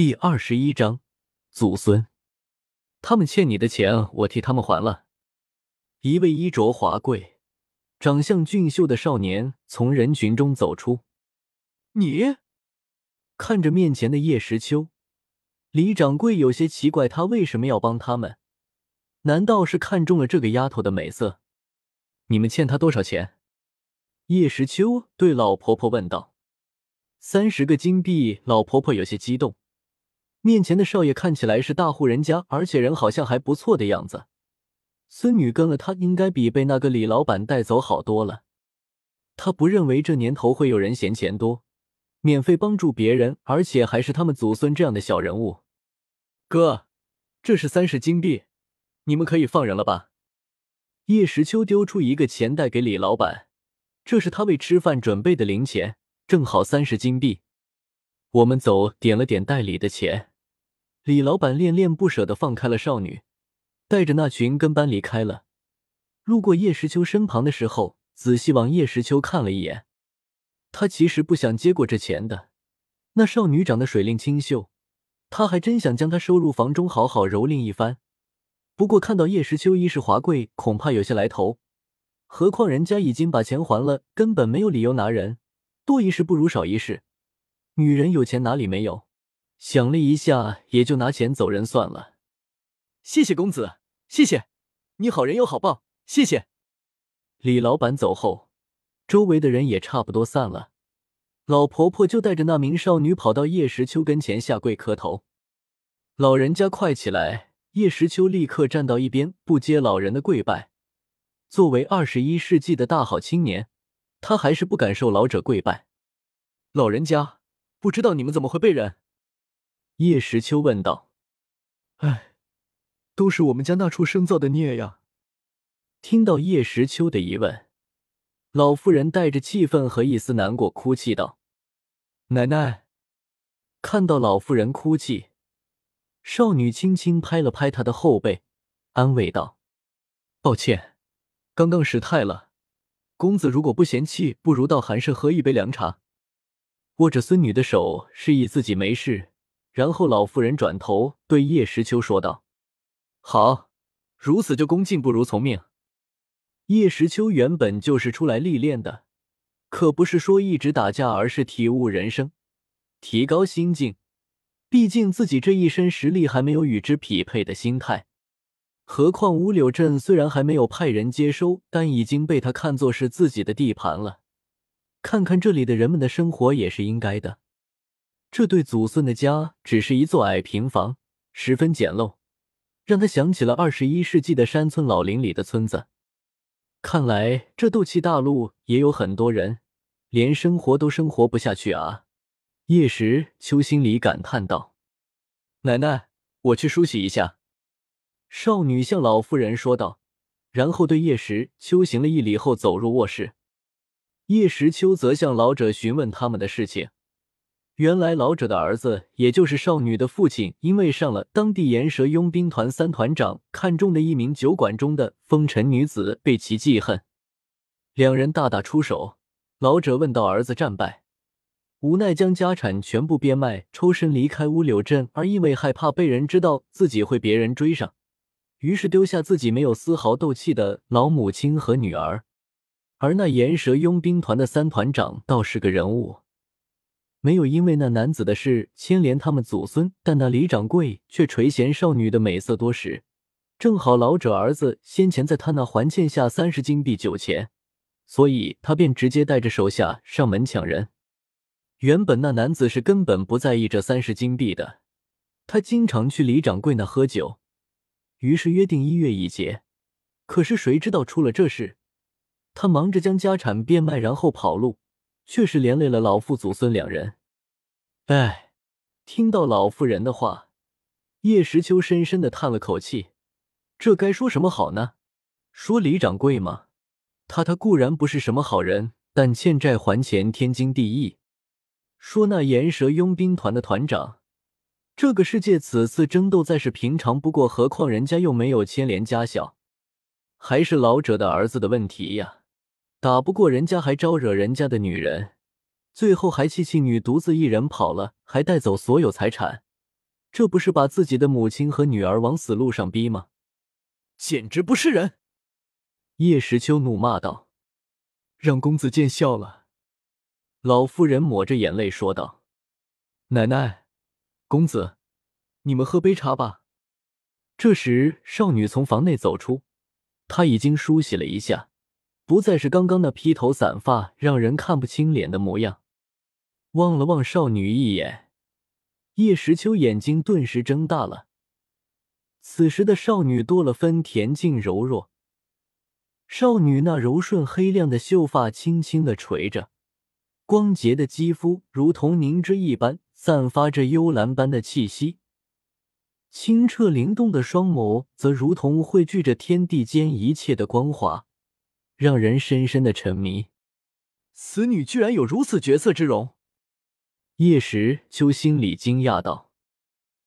第二十一章，祖孙，他们欠你的钱，我替他们还了。一位衣着华贵、长相俊秀的少年从人群中走出。你看着面前的叶时秋，李掌柜有些奇怪，他为什么要帮他们？难道是看中了这个丫头的美色？你们欠他多少钱？叶时秋对老婆婆问道。三十个金币。老婆婆有些激动。面前的少爷看起来是大户人家，而且人好像还不错的样子。孙女跟了他，应该比被那个李老板带走好多了。他不认为这年头会有人嫌钱多，免费帮助别人，而且还是他们祖孙这样的小人物。哥，这是三十金币，你们可以放人了吧？叶时秋丢出一个钱袋给李老板，这是他为吃饭准备的零钱，正好三十金币。我们走，点了点袋里的钱。李老板恋恋不舍的放开了少女，带着那群跟班离开了。路过叶时秋身旁的时候，仔细往叶时秋看了一眼。他其实不想接过这钱的。那少女长得水灵清秀，他还真想将她收入房中，好好蹂躏一番。不过看到叶时秋衣饰华贵，恐怕有些来头。何况人家已经把钱还了，根本没有理由拿人。多一事不如少一事，女人有钱哪里没有？想了一下，也就拿钱走人算了。谢谢公子，谢谢你好人有好报，谢谢。李老板走后，周围的人也差不多散了。老婆婆就带着那名少女跑到叶时秋跟前下跪磕头。老人家快起来！叶时秋立刻站到一边，不接老人的跪拜。作为二十一世纪的大好青年，他还是不敢受老者跪拜。老人家，不知道你们怎么会被人？叶时秋问道：“哎，都是我们家那畜生造的孽呀！”听到叶时秋的疑问，老妇人带着气愤和一丝难过，哭泣道：“奶奶。”看到老妇人哭泣，少女轻轻拍了拍她的后背，安慰道：“抱歉，刚刚失态了。公子如果不嫌弃，不如到寒舍喝一杯凉茶。”握着孙女的手，示意自己没事。然后老妇人转头对叶时秋说道：“好，如此就恭敬不如从命。”叶时秋原本就是出来历练的，可不是说一直打架，而是体悟人生，提高心境。毕竟自己这一身实力还没有与之匹配的心态。何况乌柳镇虽然还没有派人接收，但已经被他看作是自己的地盘了。看看这里的人们的生活也是应该的。这对祖孙的家只是一座矮平房，十分简陋，让他想起了二十一世纪的山村老林里的村子。看来这斗气大陆也有很多人连生活都生活不下去啊！叶时秋心里感叹道：“奶奶，我去梳洗一下。”少女向老妇人说道，然后对叶时秋行了一礼后走入卧室。叶时秋则向老者询问他们的事情。原来老者的儿子，也就是少女的父亲，因为上了当地岩蛇佣兵团三团长看中的一名酒馆中的风尘女子，被其记恨，两人大打出手。老者问到儿子战败，无奈将家产全部变卖，抽身离开乌柳镇，而因为害怕被人知道自己会别人追上，于是丢下自己没有丝毫斗气的老母亲和女儿。而那岩蛇佣兵团的三团长倒是个人物。没有因为那男子的事牵连他们祖孙，但那李掌柜却垂涎少女的美色多时。正好老者儿子先前在他那还欠下三十金币酒钱，所以他便直接带着手下上门抢人。原本那男子是根本不在意这三十金币的，他经常去李掌柜那喝酒，于是约定一月一结。可是谁知道出了这事，他忙着将家产变卖，然后跑路。却是连累了老父祖孙两人。哎，听到老妇人的话，叶时秋深深的叹了口气。这该说什么好呢？说李掌柜吗？他他固然不是什么好人，但欠债还钱天经地义。说那岩蛇佣兵团的团长，这个世界此次争斗再是平常不过，何况人家又没有牵连家小，还是老者的儿子的问题呀。打不过人家，还招惹人家的女人，最后还气气女独自一人跑了，还带走所有财产，这不是把自己的母亲和女儿往死路上逼吗？简直不是人！叶时秋怒骂道：“让公子见笑了。”老妇人抹着眼泪说道：“奶奶，公子，你们喝杯茶吧。”这时，少女从房内走出，她已经梳洗了一下，不再是刚刚那披头散发、让人看不清脸的模样。望了望少女一眼，叶时秋眼睛顿时睁大了。此时的少女多了分恬静柔弱，少女那柔顺黑亮的秀发轻轻的垂着，光洁的肌肤如同凝脂一般，散发着幽蓝般的气息。清澈灵动的双眸则如同汇聚着天地间一切的光华，让人深深的沉迷。此女居然有如此绝色之容，叶时秋心里惊讶道。